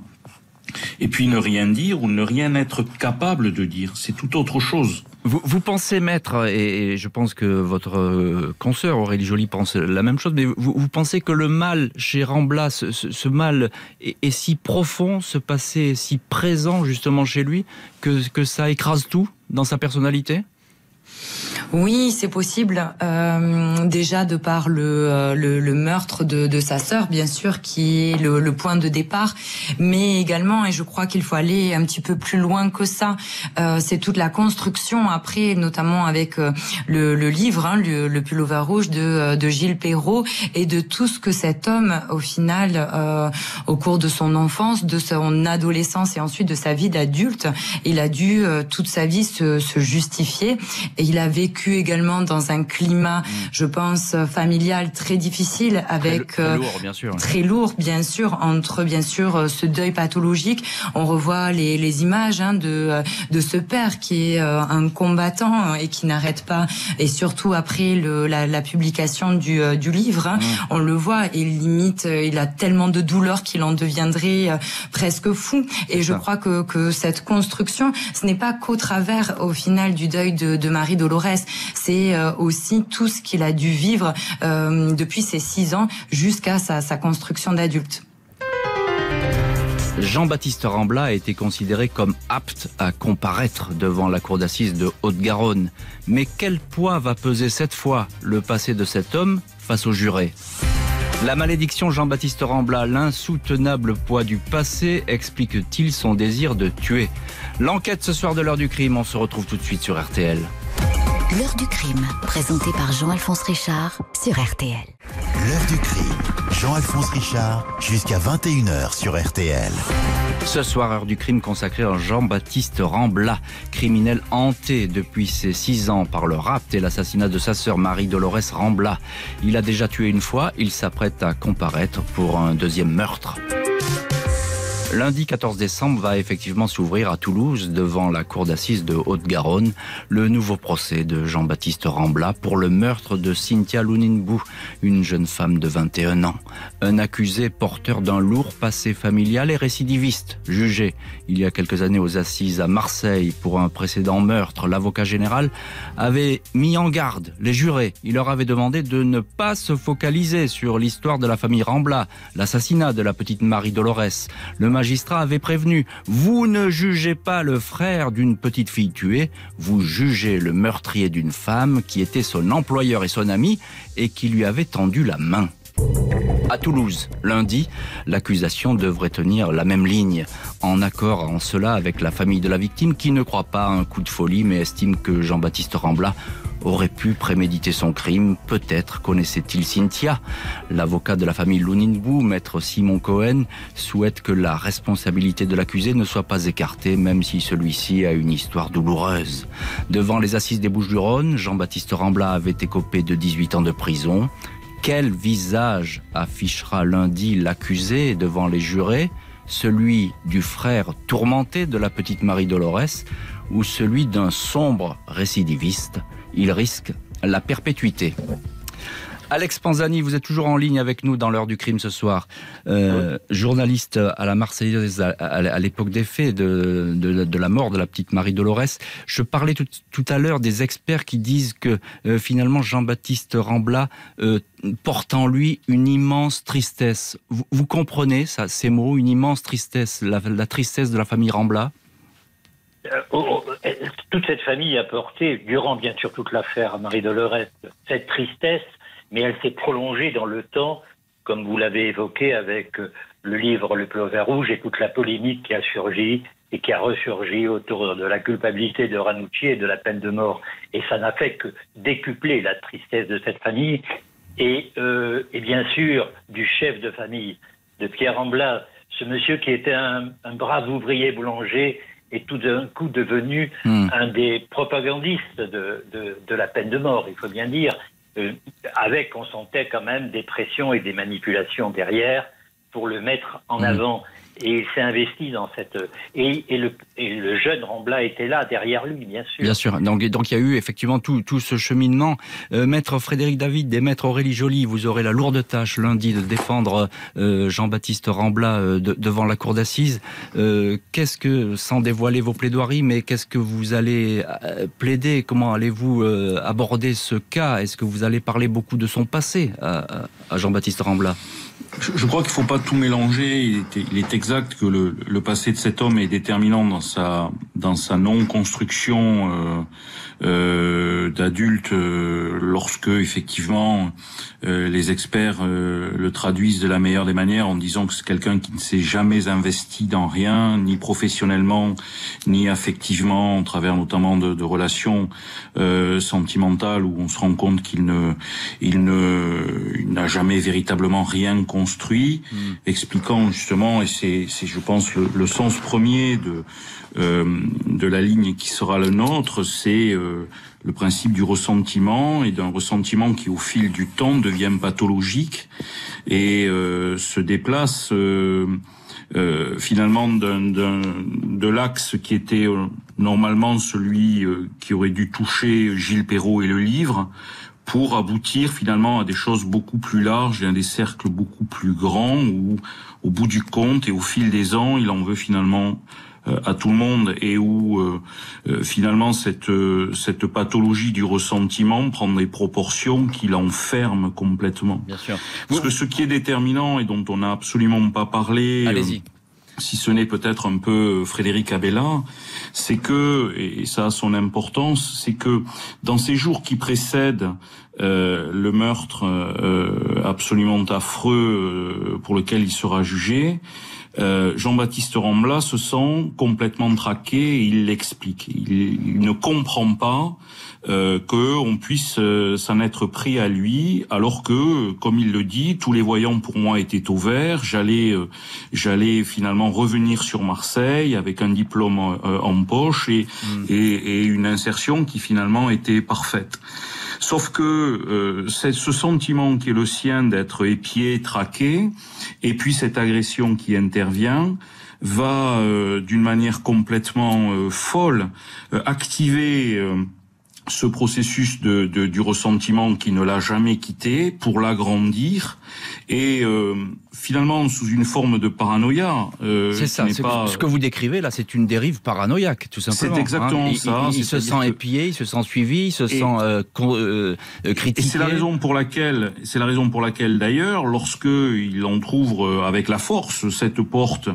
et puis ne rien dire ou ne rien être capable de dire c'est tout autre chose. Vous, pensez, maître, et je pense que votre euh, consoeur Aurélie Joly pense la même chose, mais vous, pensez que le mal chez Rambla, ce, mal est, si profond, ce passé est si présent justement chez lui, que ça écrase tout dans sa personnalité? Oui, c'est possible. Euh, déjà de par le, euh, le, le meurtre de, de, sa sœur, bien sûr, qui est le, le, point de départ, mais également, et je crois qu'il faut aller un petit peu plus loin que ça, euh, c'est toute la construction après, notamment avec euh, le, livre, hein, le, le pullover rouge de, euh, de Gilles Perrault, et de tout ce que cet homme, au final, euh, au cours de son enfance, de son adolescence et ensuite de sa vie d'adulte, il a dû toute sa vie se, se justifier, et a vécu également dans un climat, mm. je pense, familial très difficile, avec très, très, lourd, bien sûr. très lourd, bien sûr, entre bien sûr euh, ce deuil pathologique. On revoit les, les images hein, de euh, de ce père qui est euh, un combattant et qui n'arrête pas, et surtout après le, la, la publication du, du livre, hein, mm. on le voit, il limite, il a tellement de douleur qu'il en deviendrait presque fou. Et je crois que, que cette construction, ce n'est pas qu'au travers, au final, du deuil de, de Marie Dolores, c'est euh, aussi tout ce qu'il a dû vivre euh, depuis ses six ans jusqu'à sa, sa construction d'adulte. Jean-Baptiste Rambla a été considéré comme apte à comparaître devant la cour d'assises de Haute-Garonne. Mais quel poids va peser cette fois le passé de cet homme face au juré? La malédiction Jean-Baptiste Rambla, l'insoutenable poids du passé, explique-t-il son désir de tuer? L'enquête ce soir de l'heure du crime, on se retrouve tout de suite sur RTL. L'heure du crime, présenté par Jean-Alphonse Richard sur RTL. L'heure du crime, Jean-Alphonse Richard, jusqu'à 21h sur RTL. Ce soir, heure du crime consacrée à Jean-Baptiste Rambla, criminel hanté depuis ses 6 ans par le rapt et l'assassinat de sa sœur Marie-Dolores Rambla. Il a déjà tué une fois, il s'apprête à comparaître pour un deuxième meurtre. Lundi 14 décembre va effectivement s'ouvrir à Toulouse, devant la cour d'assises de Haute-Garonne, le nouveau procès de Jean-Baptiste Rambla pour le meurtre de Cynthia Lounenbou, une jeune femme de 21 ans. Un accusé porteur d'un lourd passé familial et récidiviste, jugé il y a quelques années aux assises à Marseille pour un précédent meurtre. L'avocat général avait mis en garde les jurés. Il leur avait demandé de ne pas se focaliser sur l'histoire de la famille Rambla, l'assassinat de la petite Marie Dolores. Le magistrat avait prévenu, vous ne jugez pas le frère d'une petite fille tuée, vous jugez le meurtrier d'une femme qui était son employeur et son ami et qui lui avait tendu la main. À Toulouse, lundi, l'accusation devrait tenir la même ligne, en accord en cela avec la famille de la victime qui ne croit pas à un coup de folie mais estime que Jean-Baptiste Rambla aurait pu préméditer son crime. Peut-être connaissait-il Cynthia. L'avocat de la famille Loninbou, maître Simon Cohen, souhaite que la responsabilité de l'accusé ne soit pas écartée, même si celui-ci a une histoire douloureuse. Devant les assises des Bouches-du-Rhône, Jean-Baptiste Rambla avait écopé de 18 ans de prison. Quel visage affichera lundi l'accusé devant les jurés? Celui du frère tourmenté de la petite Marie Dolores ou celui d'un sombre récidiviste? Il risque la perpétuité. Alex Panzani, vous êtes toujours en ligne avec nous dans l'heure du crime ce soir. Euh, journaliste à la Marseillaise à, l'époque des faits de, de, de, la mort de la petite Marie Dolores. Je parlais tout, tout à l'heure des experts qui disent que euh, finalement Jean-Baptiste Rambla euh, porte en lui une immense tristesse. Vous, vous, comprenez ça, ces mots, une immense tristesse, la, la tristesse de la famille Rambla? Oh, oh, toute cette famille a porté, durant bien sûr toute l'affaire Marie-Dolores, cette tristesse, mais elle s'est prolongée dans le temps, comme vous l'avez évoqué avec euh, le livre Le Plover Rouge et toute la polémique qui a surgi et qui a ressurgi autour de la culpabilité de Ranucci et de la peine de mort. Et ça n'a fait que décupler la tristesse de cette famille et, euh, et bien sûr du chef de famille, de Pierre Amblat, ce monsieur qui était un brave ouvrier boulanger est tout d'un coup devenu mmh. un des propagandistes de, de, de, la peine de mort, il faut bien dire, euh, avec, on sentait quand même des pressions et des manipulations derrière pour le mettre en mmh. avant et il s'est investi dans cette et, le, jeune Rambla était là derrière lui bien sûr. Bien sûr. Donc donc il y a eu effectivement tout, ce cheminement. Euh, maître Frédéric David et maître Aurélie Joly, vous aurez la lourde tâche lundi de défendre euh, Jean-Baptiste Rambla euh, de, devant la cour d'assises. Qu'est-ce que sans dévoiler vos plaidoiries, mais qu'est-ce que vous allez plaider? Comment allez-vous aborder ce cas? Est-ce que vous allez parler beaucoup de son passé à, à Jean-Baptiste Rambla? Je, crois qu'il ne faut pas tout mélanger. Il était, il était exact que le, le, passé de cet homme est déterminant dans sa dans sa non construction euh, euh, d'adultes euh, lorsque effectivement euh, les experts euh, le traduisent de la meilleure des manières en disant que c'est quelqu'un qui ne s'est jamais investi dans rien, ni professionnellement, ni affectivement, au travers notamment de, de relations euh, sentimentales où on se rend compte qu'il ne, il ne, n'a jamais véritablement rien construit, mm. expliquant justement, et c'est, c'est je pense le, le, sens premier de euh, de la ligne qui sera le nôtre, c'est euh, le principe du ressentiment et d'un ressentiment qui au fil du temps devient pathologique et euh, se déplace euh, euh, finalement de l'axe qui était euh, normalement celui euh, qui aurait dû toucher Gilles Perrault et le livre pour aboutir finalement à des choses beaucoup plus larges et à des cercles beaucoup plus grands où au bout du compte et au fil des ans il en veut finalement euh, à tout le monde et où euh, euh, finalement cette cette pathologie du ressentiment prend des proportions qui l'enferment complètement. Bien sûr. Parce que ce qui est déterminant et dont on n'a absolument pas parlé. Allez-y si ce n'est peut-être un peu Frédéric Abella, c'est que, et ça a son importance, c'est que dans ces jours qui précèdent euh, le meurtre euh, absolument affreux euh, pour lequel il sera jugé, euh, Jean-Baptiste Rambla se sent complètement traqué et il l'explique. Il, il, ne comprend pas euh, qu'on puisse euh, s'en être pris à lui, alors que, comme il le dit, tous les voyants pour moi étaient au vert. J'allais, euh, j'allais finalement revenir sur Marseille avec un diplôme euh, en poche et, mmh. et, et une insertion qui finalement était parfaite. Sauf que euh, c'est ce sentiment qui est le sien d'être épié, traqué, et puis cette agression qui intervient va euh, d'une manière complètement euh, folle euh, activer euh, ce processus de, du ressentiment qui ne l'a jamais quitté pour l'agrandir. Et euh, finalement sous une forme de paranoïa. Euh, c'est ça. Pas... Ce que vous décrivez là, c'est une dérive paranoïaque, tout simplement. C'est exactement hein. ça. Il, se sent que... épié, il se sent suivi, il se et, sent euh, euh, critiqué. Et c'est la raison pour laquelle, c'est la raison pour laquelle d'ailleurs, lorsque il entrouvre avec la force cette porte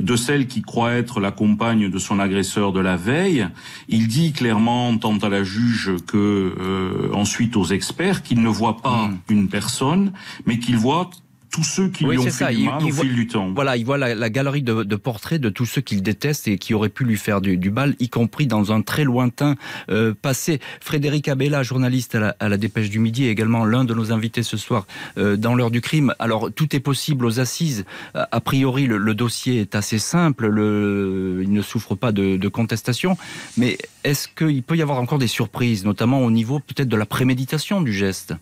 de celle qui croit être la compagne de son agresseur de la veille, il dit clairement, tant à la juge que euh, ensuite aux experts, qu'il ne voit pas mmh. une personne, mais qu'il voit tous ceux qui oui, lui ont fait ça. du mal il, au il fil voit, du temps. Voilà, il voit la, la galerie de, de, portraits de tous ceux qu'il déteste et qui auraient pu lui faire du, du mal, y compris dans un très lointain euh, passé. Frédéric Abella, journaliste à la, à la, Dépêche du Midi, est également l'un de nos invités ce soir euh, dans l'heure du crime. Alors, tout est possible aux assises. A priori, le, le dossier est assez simple, le, il ne souffre pas de, de contestation, mais est-ce qu'il peut y avoir encore des surprises, notamment au niveau peut-être de la préméditation du geste?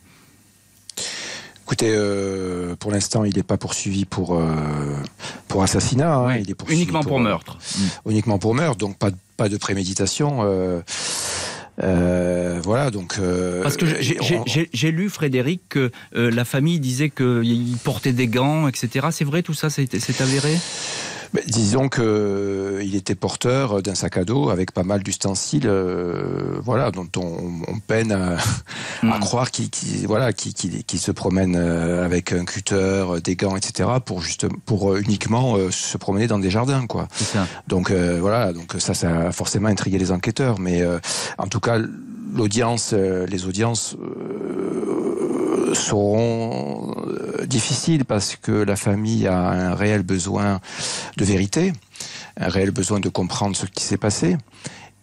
Écoutez, euh, pour l'instant, il n'est pas poursuivi pour euh, pour assassinat. Hein, oui, il est uniquement pour, pour meurtre. Euh, uniquement pour meurtre, donc pas pas de préméditation. Euh, euh, voilà, donc. Euh, Parce que j'ai lu, Frédéric, que euh, la famille disait qu'il portait des gants, etc. C'est vrai, tout ça, c'est avéré? Mais disons que euh, était porteur d'un sac à dos avec pas mal d'ustensiles, euh, voilà, dont on, on peine à, mmh. à croire qu'il qu voilà, qu qu qu se promène euh, avec un cutter, des gants, etc. pour juste pour uniquement euh, se promener dans des jardins, quoi. Donc euh, voilà, donc ça, ça a forcément intrigué les enquêteurs, mais euh, en tout cas l'audience, les audiences seront difficiles parce que la famille a un réel besoin de vérité, un réel besoin de comprendre ce qui s'est passé.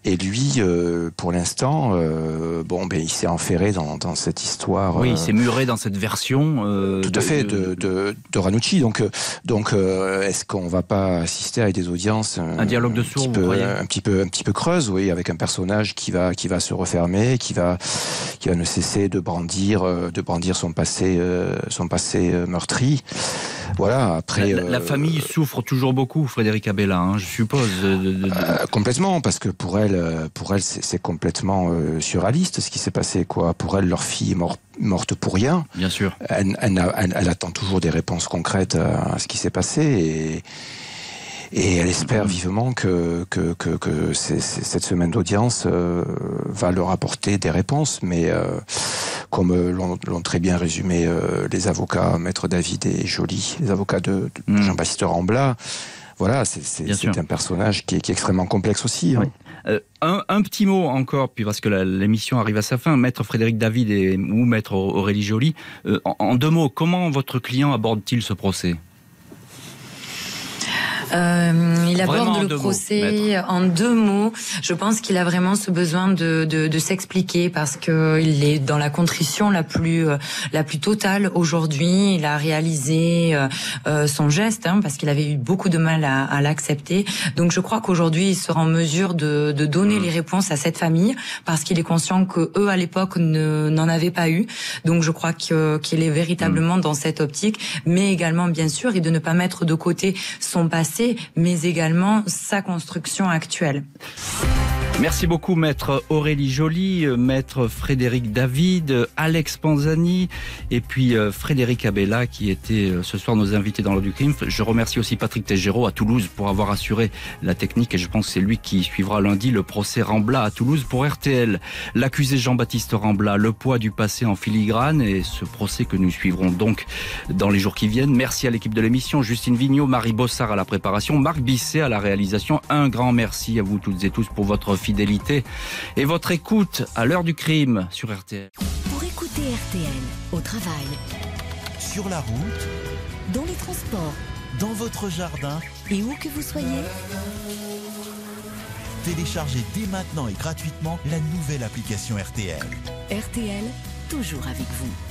Et lui, euh, pour l'instant, euh, bon, ben, il s'est enferré dans, dans, cette histoire. Oui, il s'est muré dans cette version. Euh, tout à fait de, de, de Ranucci. Donc, donc, est-ce qu'on va pas assister à des audiences un, un dialogue de sourds, un, petit peu, un petit peu, un petit peu creuse, oui, avec un personnage qui va, qui va se refermer, qui va, qui va ne cesser de brandir, de brandir son passé, son passé meurtri. Voilà. Après, la, la famille souffre toujours beaucoup, Frédéric Abella, hein, je suppose. De... complètement, parce que pour elle pour elle, c'est complètement euh, surréaliste ce qui s'est passé. Quoi. Pour elle, leur fille est mort, morte pour rien. Bien sûr. Elle, elle, elle, elle attend toujours des réponses concrètes à, à ce qui s'est passé et, et elle espère vivement que, que, que, que cette semaine d'audience euh, va leur apporter des réponses. Mais euh, comme euh, l'ont très bien résumé euh, les avocats, Maître David et Joly, les avocats de, de mmh. Jean-Baptiste Rambla, voilà, c'est un personnage qui est, qui est, extrêmement complexe aussi. Hein. Euh, un, petit mot encore, puis parce que l'émission arrive à sa fin, Maître Frédéric David et, ou Maître Aurélie Joly, euh, en, deux mots, comment votre client aborde-t-il ce procès? Euh, il aborde le procès en deux mots. Je pense qu'il a vraiment ce besoin de, de, de s'expliquer parce que il est dans la contrition la plus euh, la plus totale aujourd'hui. Il a réalisé euh, euh, son geste hein, parce qu'il avait eu beaucoup de mal à, à l'accepter. Donc je crois qu'aujourd'hui il sera en mesure de, de donner mmh. les réponses à cette famille parce qu'il est conscient que eux à l'époque n'en avaient pas eu. Donc je crois qu'il est véritablement mmh. dans cette optique, mais également bien sûr et de ne pas mettre de côté son passé mais également sa construction actuelle. Merci beaucoup, maître Aurélie Joly, euh, maître Frédéric David, Alex Panzani et puis euh, Frédéric Abella qui était euh, ce soir nos invités dans l'ordre du crime. Je remercie aussi Patrick Tégéraud à Toulouse pour avoir assuré la technique et je pense que c'est lui qui suivra lundi le procès Rambla à Toulouse pour RTL. L'accusé Jean-Baptiste Rambla, le poids du passé en filigrane et ce procès que nous suivrons donc dans les jours qui viennent. Merci à l'équipe de l'émission, Justine Vignot, Marie Bossard à la préparation, Marc Bisset à la réalisation. Un grand merci à vous toutes et tous pour votre fidélité et votre écoute à l'heure du crime sur RTL. Pour écouter RTL au travail, sur la route, dans les transports, dans votre jardin et où que vous soyez, téléchargez dès maintenant et gratuitement la nouvelle application RTL. RTL, toujours avec vous.